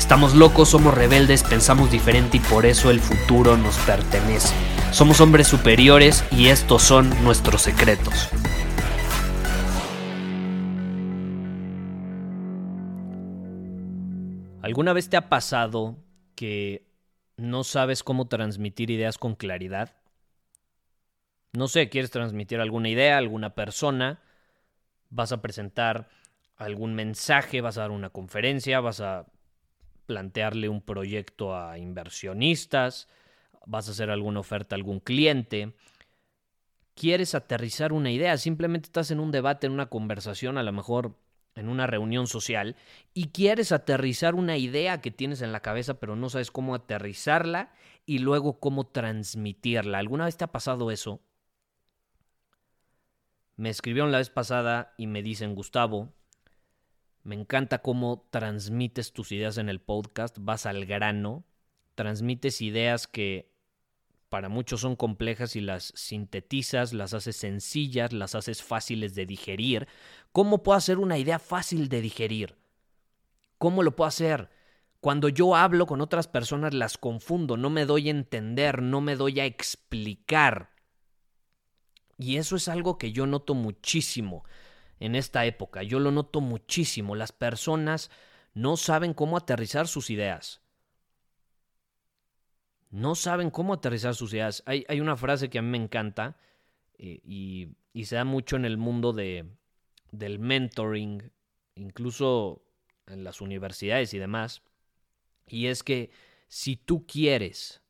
Estamos locos, somos rebeldes, pensamos diferente y por eso el futuro nos pertenece. Somos hombres superiores y estos son nuestros secretos. ¿Alguna vez te ha pasado que no sabes cómo transmitir ideas con claridad? No sé, quieres transmitir alguna idea, alguna persona, vas a presentar algún mensaje, vas a dar una conferencia, vas a plantearle un proyecto a inversionistas, vas a hacer alguna oferta a algún cliente. Quieres aterrizar una idea, simplemente estás en un debate, en una conversación, a lo mejor en una reunión social, y quieres aterrizar una idea que tienes en la cabeza, pero no sabes cómo aterrizarla y luego cómo transmitirla. ¿Alguna vez te ha pasado eso? Me escribieron la vez pasada y me dicen, Gustavo, me encanta cómo transmites tus ideas en el podcast, vas al grano, transmites ideas que para muchos son complejas y las sintetizas, las haces sencillas, las haces fáciles de digerir. ¿Cómo puedo hacer una idea fácil de digerir? ¿Cómo lo puedo hacer? Cuando yo hablo con otras personas las confundo, no me doy a entender, no me doy a explicar. Y eso es algo que yo noto muchísimo en esta época. Yo lo noto muchísimo. Las personas no saben cómo aterrizar sus ideas. No saben cómo aterrizar sus ideas. Hay, una frase que a mí me encanta eh, y, se da mucho en el mundo de, del mentoring, incluso en las universidades y demás. Y es que si tú quieres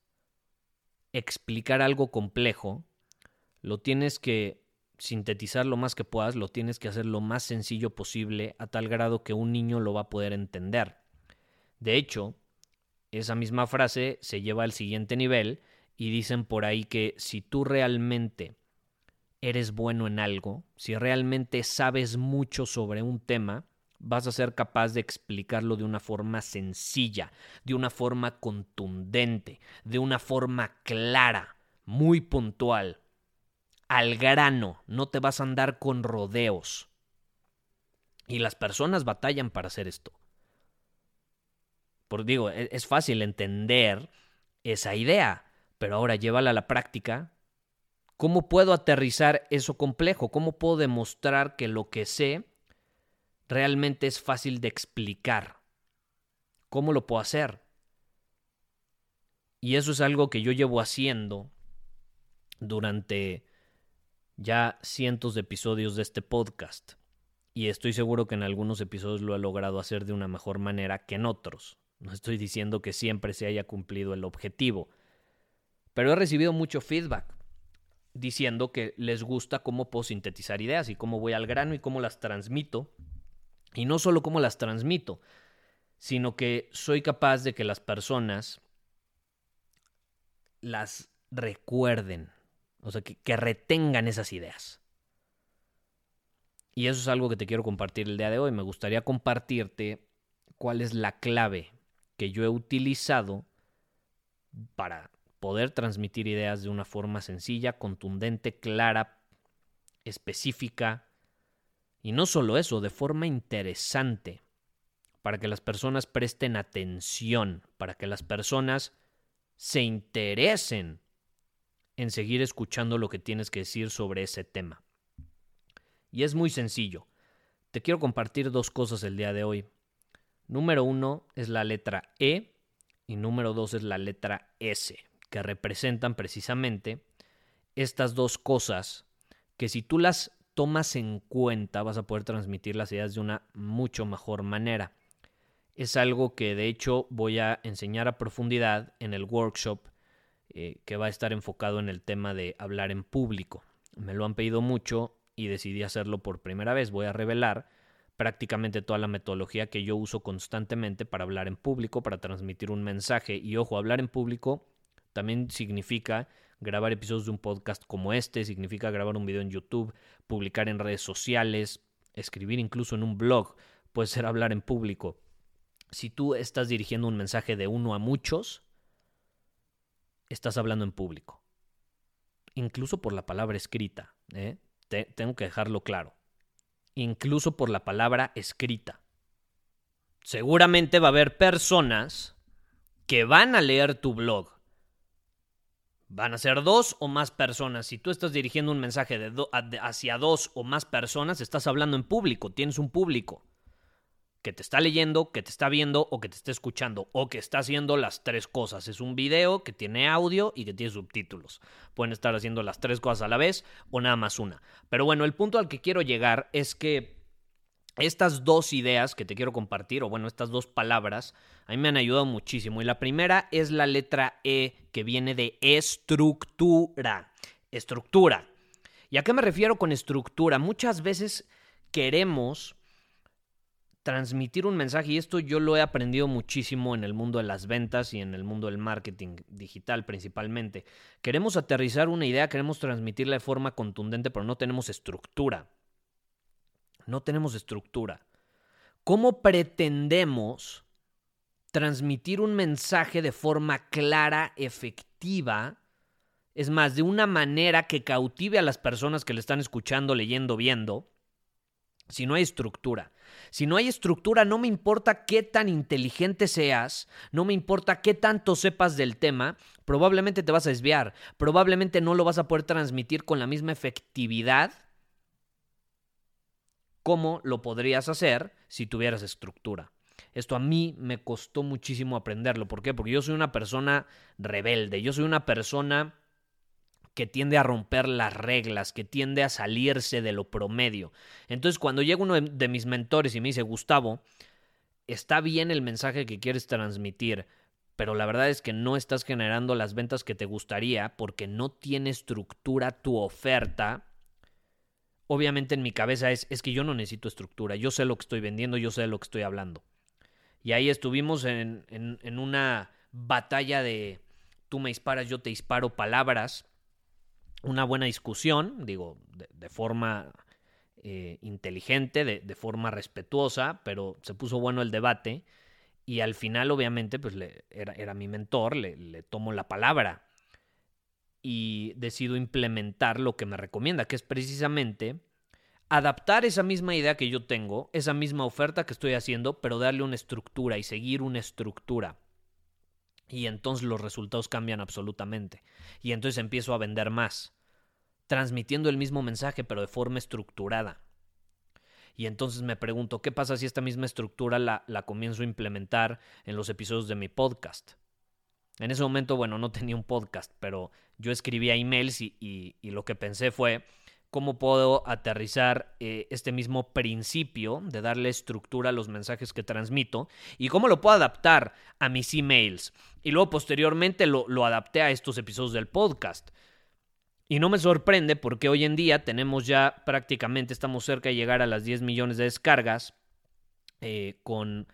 explicar algo complejo, lo tienes que sintetizar lo más que puedas, lo tienes que hacer lo más sencillo posible a tal grado que un niño lo va a poder entender. De hecho, esa misma frase se lleva al siguiente nivel y dicen por ahí que si tú realmente eres bueno en algo, si realmente sabes mucho sobre un tema, vas a ser capaz de explicarlo de una forma sencilla, de una forma contundente, de una forma clara, muy puntual, al grano, no te vas a andar con rodeos. Y las personas batallan para hacer esto. Por digo, e, es fácil entender esa idea, pero ahora llévala a la práctica. ¿Cómo puedo aterrizar eso complejo? ¿Cómo puedo demostrar que lo que sé realmente es fácil de explicar? ¿Cómo lo puedo hacer? Y eso es algo que yo llevo haciendo durante ya cientos de episodios de este podcast y estoy seguro que en algunos episodios lo he logrado hacer de una mejor manera que en otros. No estoy diciendo que siempre se haya cumplido el objetivo, pero he recibido mucho feedback diciendo que les gusta cómo puedo sintetizar ideas y cómo voy al grano y cómo las transmito. Y no solo cómo las transmito, sino que soy capaz de que las personas las recuerden, o sea, que, retengan esas ideas. Y eso es algo que te quiero compartir el día de hoy. Me gustaría compartirte cuál es la clave que yo he utilizado para poder transmitir ideas de una forma sencilla, contundente, clara, específica. Y no solo eso, de forma interesante, para que las personas presten atención, para que las personas se interesen en seguir escuchando lo que tienes que decir sobre ese tema. Y es muy sencillo. Te quiero compartir dos cosas el día de hoy. Número uno es la letra E y número dos es la letra S, que representan precisamente estas dos cosas que si tú las tomas en cuenta vas a poder transmitir las ideas de una mucho mejor manera. es algo que de hecho voy a enseñar a profundidad en el workshop eh, que va a estar enfocado en el tema de hablar en público. Me lo han pedido mucho y decidí hacerlo por primera vez. Voy a revelar prácticamente toda la metodología que yo uso constantemente para hablar en público, para transmitir un mensaje. Y ojo, hablar en público también significa grabar episodios de un podcast como este, significa grabar un video en YouTube, publicar en redes sociales, escribir incluso en un blog, puede ser hablar en público. Si tú estás dirigiendo un mensaje de uno a muchos, estás hablando en público. Incluso por la palabra escrita. ¿eh? tengo que dejarlo claro. Incluso por la palabra escrita. Seguramente va a haber personas que van a leer tu blog. Van a ser dos o más personas. Si tú estás dirigiendo un mensaje hacia dos o más personas, estás hablando en público, tienes un público que te está leyendo, que te está viendo o que te está escuchando o que está haciendo las tres cosas. Es un video que tiene audio y que tiene subtítulos. Pueden estar haciendo las tres cosas a la vez o nada más una. Pero bueno, el punto al que quiero llegar es que estas dos ideas que te quiero compartir, o bueno, estas dos palabras, a mí me han ayudado muchísimo. Y la primera es la letra E que viene de estructura. Estructura. ¿Y a qué me refiero con estructura? Muchas veces queremos transmitir un mensaje, y esto yo lo he aprendido muchísimo en el mundo de las ventas y en el mundo del marketing digital principalmente. Queremos aterrizar una idea, queremos transmitirla de forma contundente, pero no tenemos estructura. No tenemos estructura. ¿Cómo pretendemos transmitir un mensaje de forma clara, efectiva? Es más, de una manera que cautive a las personas que le están escuchando, leyendo, viendo, si no hay estructura. Si no hay estructura, no me importa qué tan inteligente seas, no me importa qué tanto sepas del tema, probablemente te vas a desviar, probablemente no lo vas a poder transmitir con la misma efectividad como lo podrías hacer si tuvieras estructura. Esto a mí me costó muchísimo aprenderlo. ¿Por qué? Porque yo soy una persona rebelde, yo soy una persona que tiende a romper las reglas, que tiende a salirse de lo promedio. Entonces, cuando llega uno de mis mentores y me dice, Gustavo, está bien el mensaje que quieres transmitir, pero la verdad es que no estás generando las ventas que te gustaría porque no tiene estructura tu oferta. Obviamente en mi cabeza es, es que yo no necesito estructura, yo sé lo que estoy vendiendo, yo sé lo que estoy hablando. Y ahí estuvimos en, en una batalla de tú me disparas, yo te disparo palabras una buena discusión, digo, de, forma eh, inteligente, de, forma respetuosa, pero se puso bueno el debate y al final obviamente pues era, era, mi mentor, le tomo la palabra y decido implementar lo que me recomienda, que es precisamente adaptar esa misma idea que yo tengo, esa misma oferta que estoy haciendo, pero darle una estructura y seguir una estructura. Y entonces los resultados cambian absolutamente. Y entonces empiezo a vender más, transmitiendo el mismo mensaje pero de forma estructurada. Y entonces me pregunto, ¿qué pasa si esta misma estructura la, la comienzo a implementar en los episodios de mi podcast? En ese momento, bueno, no tenía un podcast, pero yo escribía emails y, y lo que pensé fue, cómo puedo aterrizar eh, este mismo principio de darle estructura a los mensajes que transmito y cómo lo puedo adaptar a mis emails. Y luego posteriormente lo, lo adapté a estos episodios del podcast. Y no me sorprende porque hoy en día tenemos ya prácticamente, estamos cerca de llegar a las 10 millones de descargas eh, con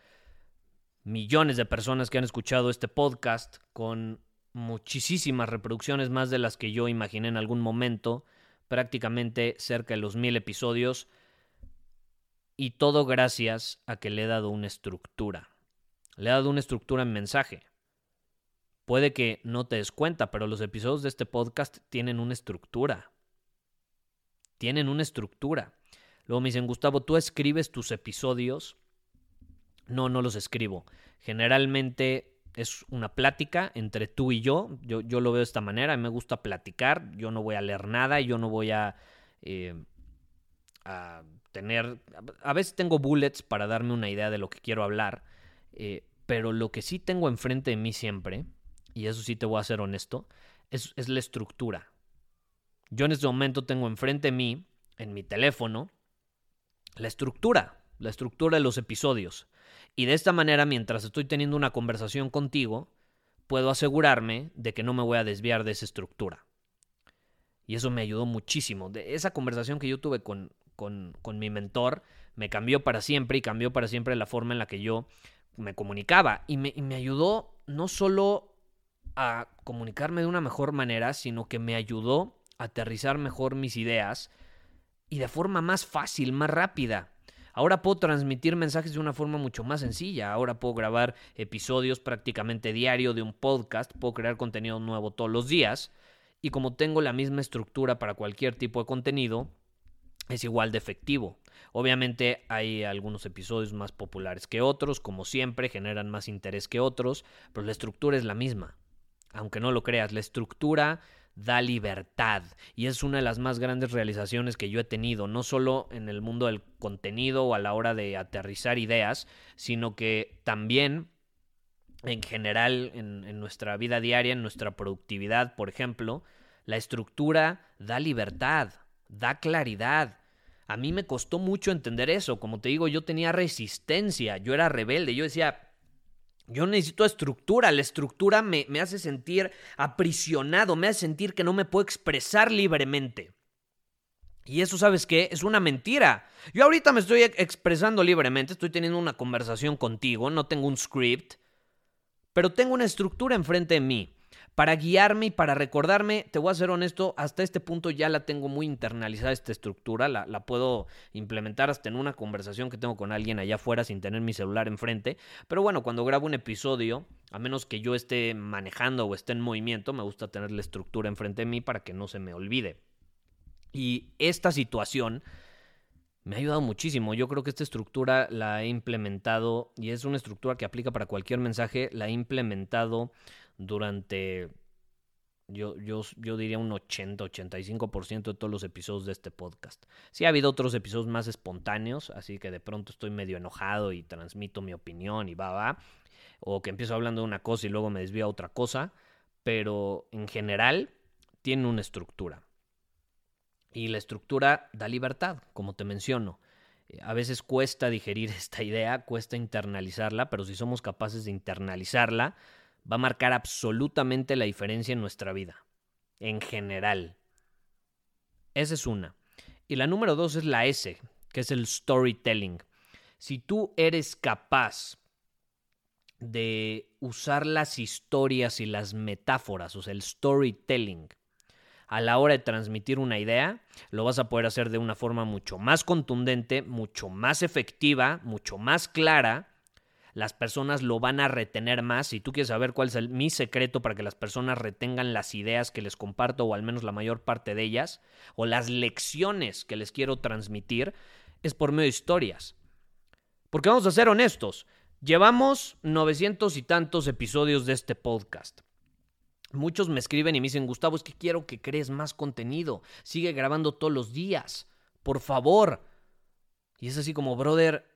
millones de personas que han escuchado este podcast, con muchísimas reproducciones más de las que yo imaginé en algún momento prácticamente cerca de los mil episodios y todo gracias a que le he dado una estructura. Le he dado una estructura en mensaje. Puede que no te des cuenta, pero los episodios de este podcast tienen una estructura. Tienen una estructura. Luego me dicen, Gustavo, ¿tú escribes tus episodios? No, no los escribo. Generalmente es una plática entre tú y yo. yo. Yo lo veo de esta manera, a mí me gusta platicar, yo no voy a leer nada yo no voy a, eh, tener... A veces tengo bullets para darme una idea de lo que quiero hablar, eh, pero lo que sí tengo enfrente de mí siempre, y eso sí te voy a ser honesto, es, es la estructura. Yo en este momento tengo enfrente de mí, en mi teléfono, la estructura, la estructura de los episodios. Y de esta manera, mientras estoy teniendo una conversación contigo, puedo asegurarme de que no me voy a desviar de esa estructura. Y eso me ayudó muchísimo. De esa conversación que yo tuve con, con, con mi mentor me cambió para siempre y cambió para siempre la forma en la que yo me comunicaba. Y me, y me ayudó no solo a comunicarme de una mejor manera, sino que me ayudó a aterrizar mejor mis ideas y de forma más fácil, más rápida. Ahora puedo transmitir mensajes de una forma mucho más sencilla. Ahora puedo grabar episodios prácticamente diario de un podcast, puedo crear contenido nuevo todos los días. Y como tengo la misma estructura para cualquier tipo de contenido, es igual de efectivo. Obviamente hay algunos episodios más populares que otros, como siempre, generan más interés que otros, pero la estructura es la misma. Aunque no lo creas, la estructura da libertad y es una de las más grandes realizaciones que yo he tenido, no solo en el mundo del contenido o a la hora de aterrizar ideas, sino que también en general en, en nuestra vida diaria, en nuestra productividad, por ejemplo, la estructura da libertad, da claridad. A mí me costó mucho entender eso, como te digo, yo tenía resistencia, yo era rebelde, yo decía, yo necesito estructura, la estructura me, me, hace sentir aprisionado, me hace sentir que no me puedo expresar libremente. Y eso, ¿sabes qué? Es una mentira. Yo ahorita me estoy expresando libremente, estoy teniendo una conversación contigo, no tengo un script, pero tengo una estructura enfrente de mí para guiarme y para recordarme, te voy a ser honesto, hasta este punto ya la tengo muy internalizada esta estructura, la, puedo implementar hasta en una conversación que tengo con alguien allá afuera sin tener mi celular enfrente, pero bueno, cuando grabo un episodio, a menos que yo esté manejando o esté en movimiento, me gusta tener la estructura enfrente de mí para que no se me olvide. Y esta situación me ha ayudado muchísimo. Yo creo que esta estructura la he implementado y es una estructura que aplica para cualquier mensaje, la he implementado durante, yo, yo, yo diría un 80-85% de todos los episodios de este podcast. Sí ha habido otros episodios más espontáneos, así que de pronto estoy medio enojado y transmito mi opinión y va, va. O que empiezo hablando de una cosa y luego me desvío a otra cosa. Pero en general tiene una estructura. Y la estructura da libertad, como te menciono. A veces cuesta digerir esta idea, cuesta internalizarla, pero si somos capaces de internalizarla, va a marcar absolutamente la diferencia en nuestra vida, en general. Esa es una. Y la número dos es la S, que es el storytelling. Si tú eres capaz de usar las historias y las metáforas, o sea, el storytelling, a la hora de transmitir una idea, lo vas a poder hacer de una forma mucho más contundente, mucho más efectiva, mucho más clara las personas lo van a retener más. Si tú quieres saber cuál es mi secreto para que las personas retengan las ideas que les comparto, o al menos la mayor parte de ellas, o las lecciones que les quiero transmitir, es por medio de historias. Porque vamos a ser honestos, llevamos 900 y tantos episodios de este podcast. Muchos me escriben y me dicen, Gustavo, es que quiero que crees más contenido. Sigue grabando todos los días. Por favor. Y es así como, brother,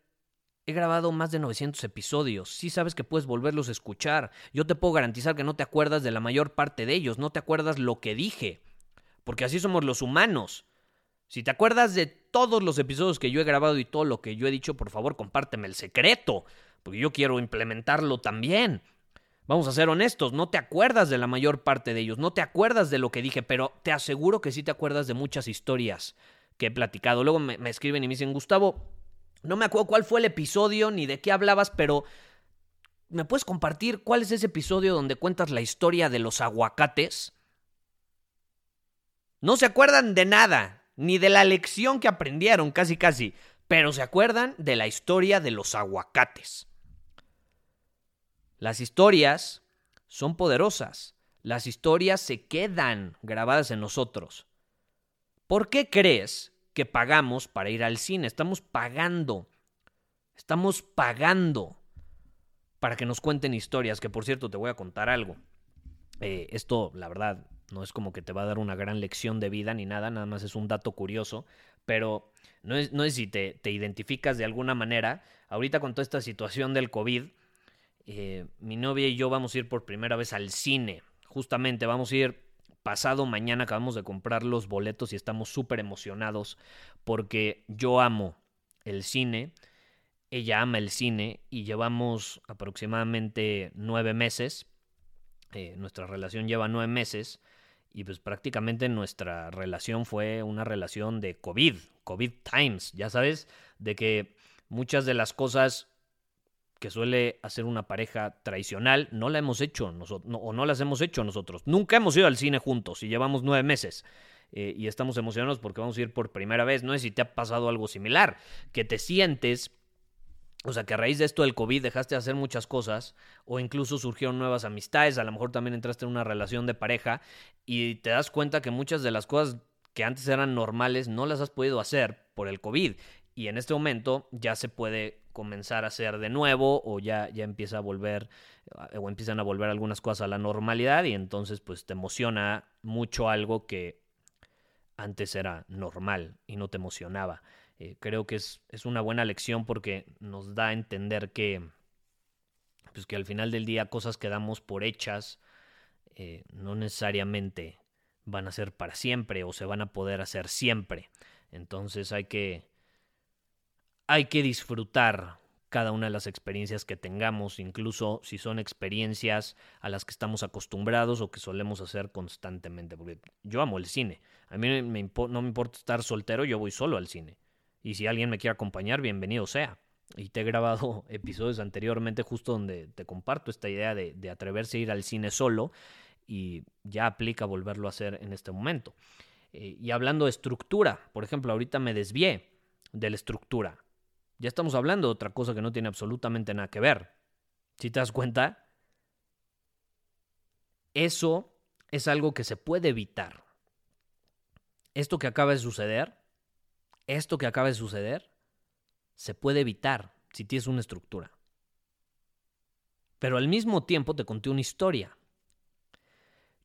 He grabado más de 900 episodios. Sí sabes que puedes volverlos a escuchar. Yo te puedo garantizar que no te acuerdas de la mayor parte de ellos, no te acuerdas lo que dije. Porque así somos los humanos. Si te acuerdas de todos los episodios que yo he grabado y todo lo que yo he dicho, por favor, compárteme el secreto. Porque yo quiero implementarlo también. Vamos a ser honestos, no te acuerdas de la mayor parte de ellos, no te acuerdas de lo que dije, pero te aseguro que sí te acuerdas de muchas historias que he platicado. Luego me, me escriben y me dicen, Gustavo, no me acuerdo cuál fue el episodio ni de qué hablabas, pero ¿me puedes compartir cuál es ese episodio donde cuentas la historia de los aguacates? No se acuerdan de nada, ni de la lección que aprendieron, casi casi, pero se acuerdan de la historia de los aguacates. Las historias son poderosas, las historias se quedan grabadas en nosotros. ¿Por qué crees que pagamos para ir al cine. Estamos pagando. Estamos pagando para que nos cuenten historias. Que por cierto, te voy a contar algo. Eh, esto, la verdad, no es como que te va a dar una gran lección de vida ni nada, nada más es un dato curioso. Pero no es, no es si te, te identificas de alguna manera. Ahorita con toda esta situación del COVID, eh, mi novia y yo vamos a ir por primera vez al cine. Justamente vamos a ir pasado mañana acabamos de comprar los boletos y estamos súper emocionados porque yo amo el cine ella ama el cine y llevamos aproximadamente nueve meses. Eh, nuestra relación lleva nueve meses y pues prácticamente nuestra relación fue una relación de COVID, COVID times, ya sabes, de que muchas de las cosas que suele hacer una pareja tradicional no la hemos hecho nosotros, o no las hemos hecho nosotros. Nunca hemos ido al cine juntos y llevamos nueve meses. Eh, y estamos emocionados porque vamos a ir por primera vez. No sé si te ha pasado algo similar, que te sientes o sea, que a raíz de esto del COVID dejaste de hacer muchas cosas o incluso surgieron nuevas amistades, a lo mejor también entraste en una relación de pareja y te das cuenta que muchas de las cosas que antes eran normales no las has podido hacer por el COVID y en este momento ya se puede comenzar a hacer de nuevo o ya, ya empieza a volver o empiezan a volver algunas cosas a la normalidad y entonces pues te emociona mucho algo que antes era normal y no te emocionaba. Eh, creo que es, es, una buena lección porque nos da a entender que, pues que al final del día cosas que damos por hechas eh, no necesariamente van a ser para siempre o se van a poder hacer siempre. Entonces hay que, hay que disfrutar cada una de las experiencias que tengamos, incluso si son experiencias a las que estamos acostumbrados o que solemos hacer constantemente. Porque yo amo el cine. A mí no me importa estar soltero, yo voy solo al cine. Y si alguien me quiere acompañar, bienvenido sea. Y te he grabado episodios anteriormente justo donde te comparto esta idea de, atreverse a ir al cine solo y ya aplica volverlo a hacer en este momento. Eh, y hablando de estructura, por ejemplo, ahorita me desvié de la estructura. Ya estamos hablando de otra cosa que no tiene absolutamente nada que ver. Si te das cuenta, eso es algo que se puede evitar. Esto que acaba de suceder esto que acaba de suceder se puede evitar si tienes una estructura. Pero al mismo tiempo te conté una historia.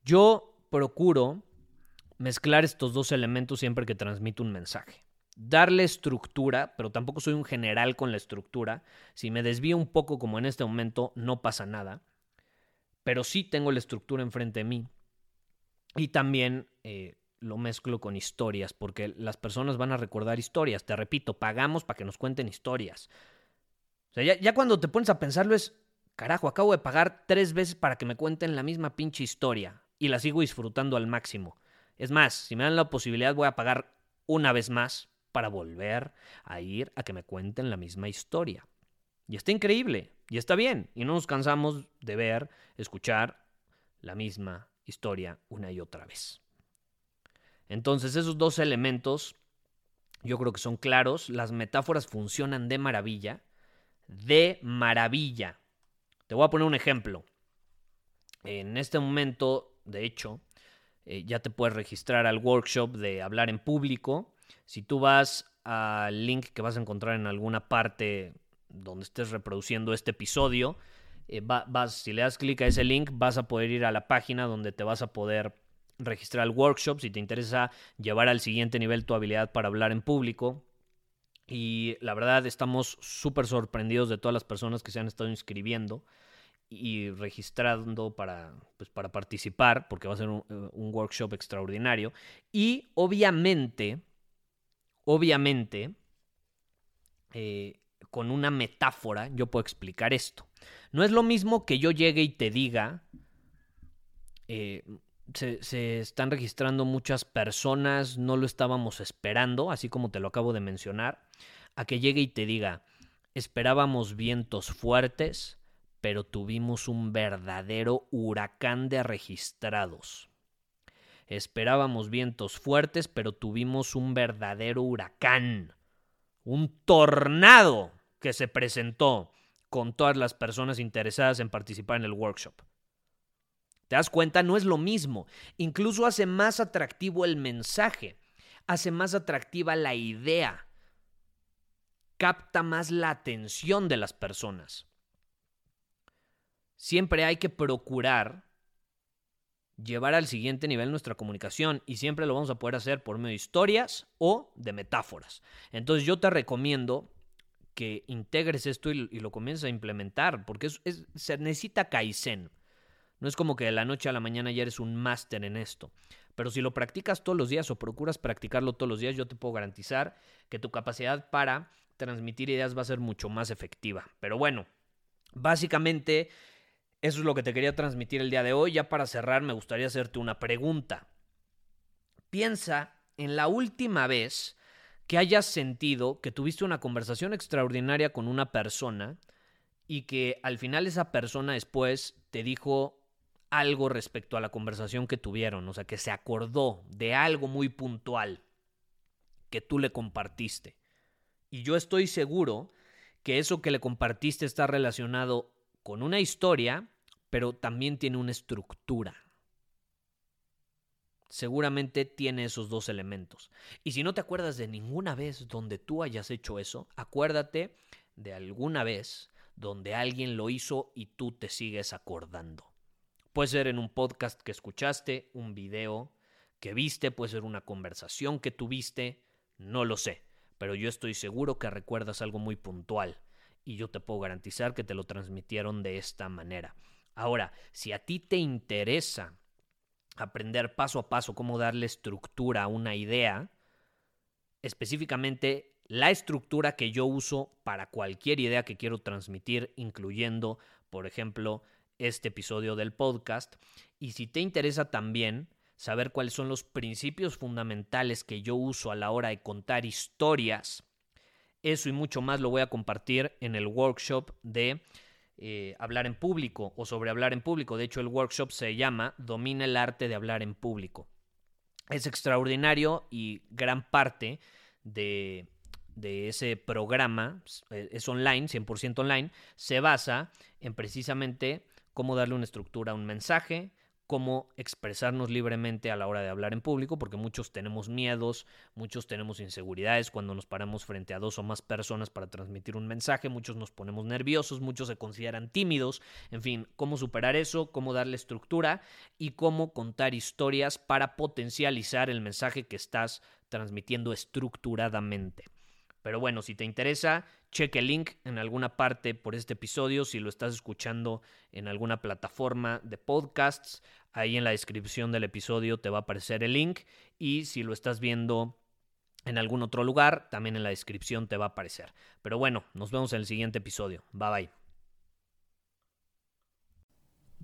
Yo procuro mezclar estos dos elementos siempre que transmito un mensaje. Darle estructura, pero tampoco soy un general con la estructura. Si me desvío un poco como en este momento, no pasa nada. Pero sí tengo la estructura enfrente de mí. Y también eh, lo mezclo con historias, porque las personas van a recordar historias. Te repito, pagamos para que nos cuenten historias. O sea, ya, ya, cuando te pones a pensarlo es, carajo, acabo de pagar tres veces para que me cuenten la misma pinche historia y la sigo disfrutando al máximo. Es más, si me dan la posibilidad voy a pagar una vez más para volver a ir a que me cuenten la misma historia. Y está increíble, y está bien, y no nos cansamos de ver, escuchar la misma historia una y otra vez. Entonces esos dos elementos yo creo que son claros. Las metáforas funcionan de maravilla. De maravilla. Te voy a poner un ejemplo. En este momento, de hecho, eh, ya te puedes registrar al workshop de hablar en público. Si tú vas al link que vas a encontrar en alguna parte donde estés reproduciendo este episodio, eh, vas, si le das clic a ese link, vas a poder ir a la página donde te vas a poder registrar el workshop si te interesa llevar al siguiente nivel tu habilidad para hablar en público. Y la verdad estamos súper sorprendidos de todas las personas que se han estado inscribiendo y registrando para, pues, para participar, porque va a ser un, eh, workshop extraordinario. Y obviamente, obviamente, eh, con una metáfora yo puedo explicar esto. No es lo mismo que yo llegue y te diga, eh, se, están registrando muchas personas, no lo estábamos esperando, así como te lo acabo de mencionar, a que llegue y te diga, esperábamos vientos fuertes, pero tuvimos un verdadero huracán de registrados. Esperábamos vientos fuertes, pero tuvimos un verdadero huracán, un tornado que se presentó con todas las personas interesadas en participar en el workshop. ¿Te das cuenta? No es lo mismo. Incluso hace más atractivo el mensaje, hace más atractiva la idea, capta más la atención de las personas. Siempre hay que procurar llevar al siguiente nivel nuestra comunicación y siempre lo vamos a poder hacer por medio de historias o de metáforas. Entonces yo te recomiendo que integres esto y, lo comiences a implementar porque se necesita Kaizen. No es como que de la noche a la mañana ya eres un máster en esto. Pero si lo practicas todos los días o procuras practicarlo todos los días, yo te puedo garantizar que tu capacidad para transmitir ideas va a ser mucho más efectiva. Pero bueno, básicamente eso es lo que te quería transmitir el día de hoy. Ya para cerrar me gustaría hacerte una pregunta. Piensa en la última vez que hayas sentido que tuviste una conversación extraordinaria con una persona y que al final esa persona después te dijo algo respecto a la conversación que tuvieron, o sea, que se acordó de algo muy puntual que tú le compartiste. Y yo estoy seguro que eso que le compartiste está relacionado con una historia, pero también tiene una estructura. Seguramente tiene esos dos elementos. Y si no te acuerdas de ninguna vez donde tú hayas hecho eso, acuérdate de alguna vez donde alguien lo hizo y tú te sigues acordando. Puede ser en un podcast que escuchaste, un video que viste, puede ser una conversación que tuviste, no lo sé, pero yo estoy seguro que recuerdas algo muy puntual y yo te puedo garantizar que te lo transmitieron de esta manera. Ahora, si a ti te interesa aprender paso a paso cómo darle estructura a una idea, específicamente la estructura que yo uso para cualquier idea que quiero transmitir, incluyendo, por ejemplo, este episodio del podcast. Y si te interesa también saber cuáles son los principios fundamentales que yo uso a la hora de contar historias, eso y mucho más lo voy a compartir en el workshop de eh, hablar en público o sobre hablar en público. De hecho, el workshop se llama Domina el arte de hablar en público. Es extraordinario y gran parte de, de ese programa, eh, es online, 100% online, se basa en precisamente cómo darle una estructura a un mensaje, cómo expresarnos libremente a la hora de hablar en público, porque muchos tenemos miedos, muchos tenemos inseguridades cuando nos paramos frente a dos o más personas para transmitir un mensaje, muchos nos ponemos nerviosos, muchos se consideran tímidos, en fin, cómo superar eso, cómo darle estructura y cómo contar historias para potencializar el mensaje que estás transmitiendo estructuradamente. Pero bueno, si te interesa, cheque el link en alguna parte por este episodio. Si lo estás escuchando en alguna plataforma de podcasts, ahí en la descripción del episodio te va a aparecer el link. Y si lo estás viendo en algún otro lugar, también en la descripción te va a aparecer. Pero bueno, nos vemos en el siguiente episodio. Bye bye.